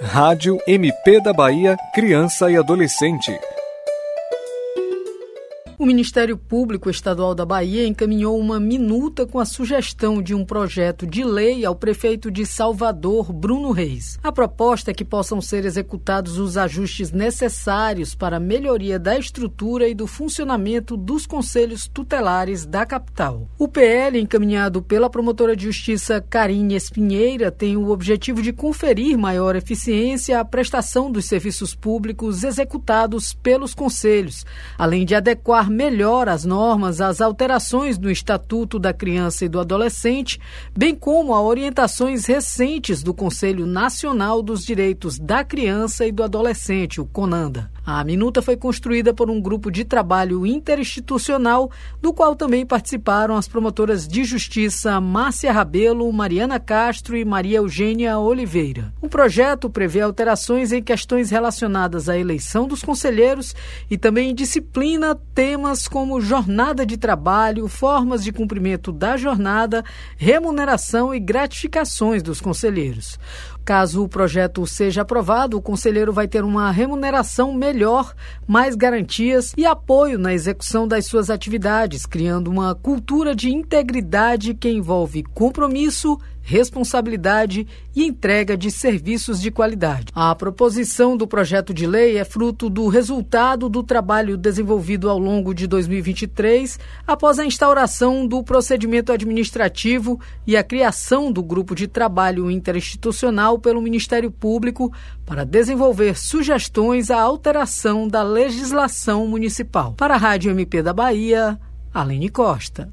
Rádio MP da Bahia Criança e Adolescente. O Ministério Público Estadual da Bahia encaminhou uma minuta com a sugestão de um projeto de lei ao prefeito de Salvador, Bruno Reis. A proposta é que possam ser executados os ajustes necessários para a melhoria da estrutura e do funcionamento dos conselhos tutelares da capital. O PL, encaminhado pela promotora de justiça Karine Espinheira, tem o objetivo de conferir maior eficiência à prestação dos serviços públicos executados pelos conselhos, além de adequar melhor as normas às alterações do Estatuto da Criança e do Adolescente, bem como a orientações recentes do Conselho Nacional dos Direitos da Criança e do Adolescente, o CONANDA. A minuta foi construída por um grupo de trabalho interinstitucional, do qual também participaram as promotoras de justiça Márcia Rabelo, Mariana Castro e Maria Eugênia Oliveira. O projeto prevê alterações em questões relacionadas à eleição dos conselheiros e também disciplina temas como jornada de trabalho, formas de cumprimento da jornada, remuneração e gratificações dos conselheiros. Caso o projeto seja aprovado, o conselheiro vai ter uma remuneração melhor, mais garantias e apoio na execução das suas atividades, criando uma cultura de integridade que envolve compromisso, responsabilidade e entrega de serviços de qualidade. A proposição do projeto de lei é fruto do resultado do trabalho desenvolvido ao longo de 2023, após a instauração do procedimento administrativo e a criação do grupo de trabalho interinstitucional pelo Ministério Público para desenvolver sugestões à alteração da legislação municipal. Para a Rádio MP da Bahia, Alene Costa.